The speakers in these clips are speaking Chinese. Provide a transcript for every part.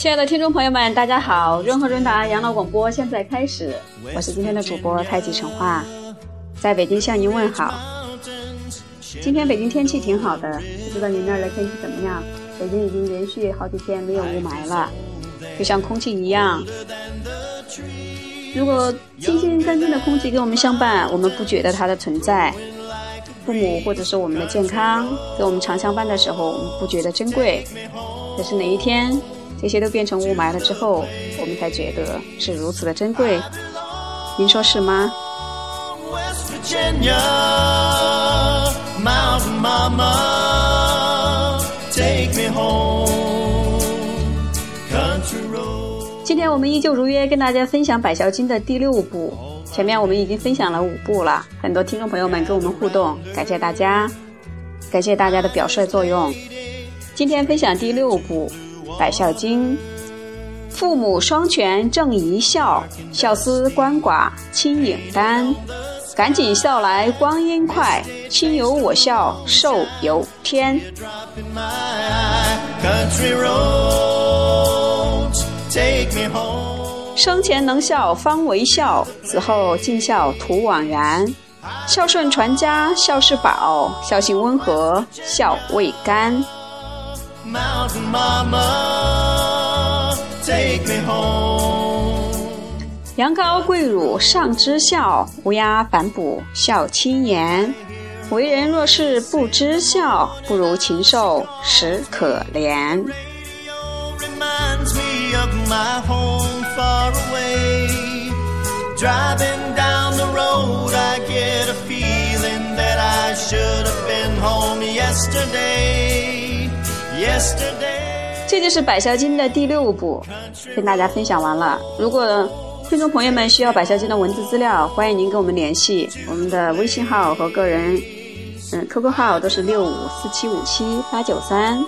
亲爱的听众朋友们，大家好！润和润达养老广播现在开始，我是今天的主播太极陈化，在北京向您问好。今天北京天气挺好的，不知道您那儿的天气怎么样？北京已经连续好几天没有雾霾了，就像空气一样。如果清新干净的空气跟我们相伴，我们不觉得它的存在；父母或者是我们的健康跟我们常相伴的时候，我们不觉得珍贵。可是哪一天？这些都变成雾霾了之后，我们才觉得是如此的珍贵。您说是吗？今天我们依旧如约跟大家分享《百孝经》的第六部。前面我们已经分享了五部了，很多听众朋友们跟我们互动，感谢大家，感谢大家的表率作用。今天分享第六部。《百孝经》：父母双全正一孝，孝思鳏寡亲影单。赶紧孝来光阴快，亲由我孝寿由天。生前能孝方为孝，死后尽孝徒枉然。孝顺传家孝是宝，孝心温和孝未干。羊羔跪乳上知孝，乌鸦反哺孝亲言。为人若是不知孝，不如禽兽实可怜。这就是《百孝经》的第六部，跟大家分享完了。如果听众朋友们需要《百孝经》的文字资料，欢迎您跟我们联系，我们的微信号和个人嗯 QQ 号都是六五四七五七八九三。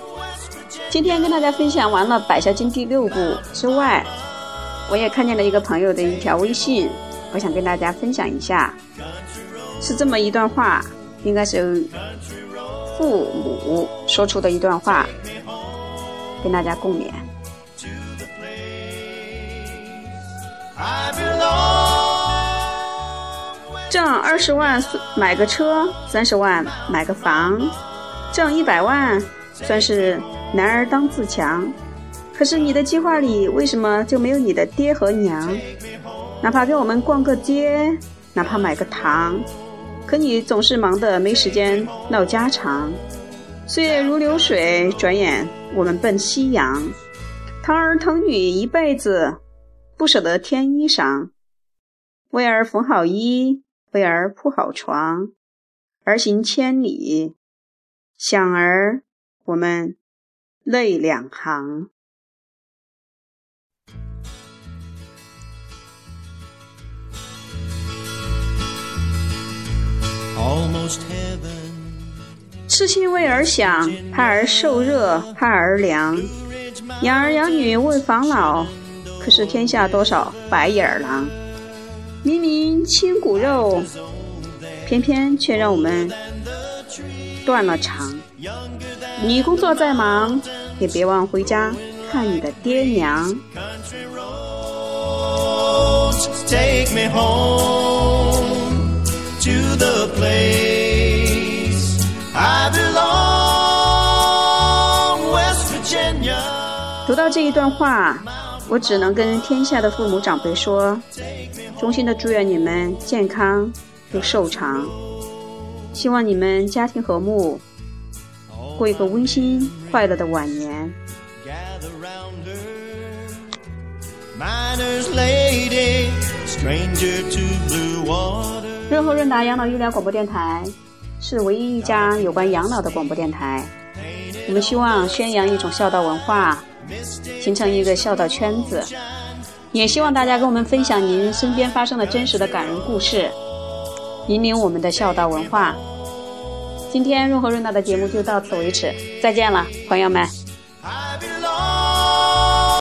今天跟大家分享完了《百孝经》第六部之外，我也看见了一个朋友的一条微信，我想跟大家分享一下，是这么一段话，应该是父母说出的一段话。跟大家共勉。挣二十万买个车，三十万买个房，挣一百万算是男儿当自强。可是你的计划里为什么就没有你的爹和娘？哪怕给我们逛个街，哪怕买个糖，可你总是忙得没时间唠家常。岁月如流水，转眼。我们奔夕阳，疼儿疼女一辈子，不舍得添衣裳，为儿缝好衣，为儿铺好床，儿行千里，想儿我们泪两行。Almost heaven. 痴心为儿想，盼儿受热，盼儿凉；养儿养女为防老，可是天下多少白眼狼？明明亲骨肉，偏偏却让我们断了肠。你工作再忙，也别忘回家看你的爹娘。读到这一段话，我只能跟天下的父母长辈说：衷心的祝愿你们健康又寿长，希望你们家庭和睦，过一个温馨快乐的晚年。润和润达养老医疗广播电台是唯一一家有关养老的广播电台。我们希望宣扬一种孝道文化。形成一个孝道圈子，也希望大家跟我们分享您身边发生的真实的感人故事，引领我们的孝道文化。今天润和润道的节目就到此为止，再见了，朋友们。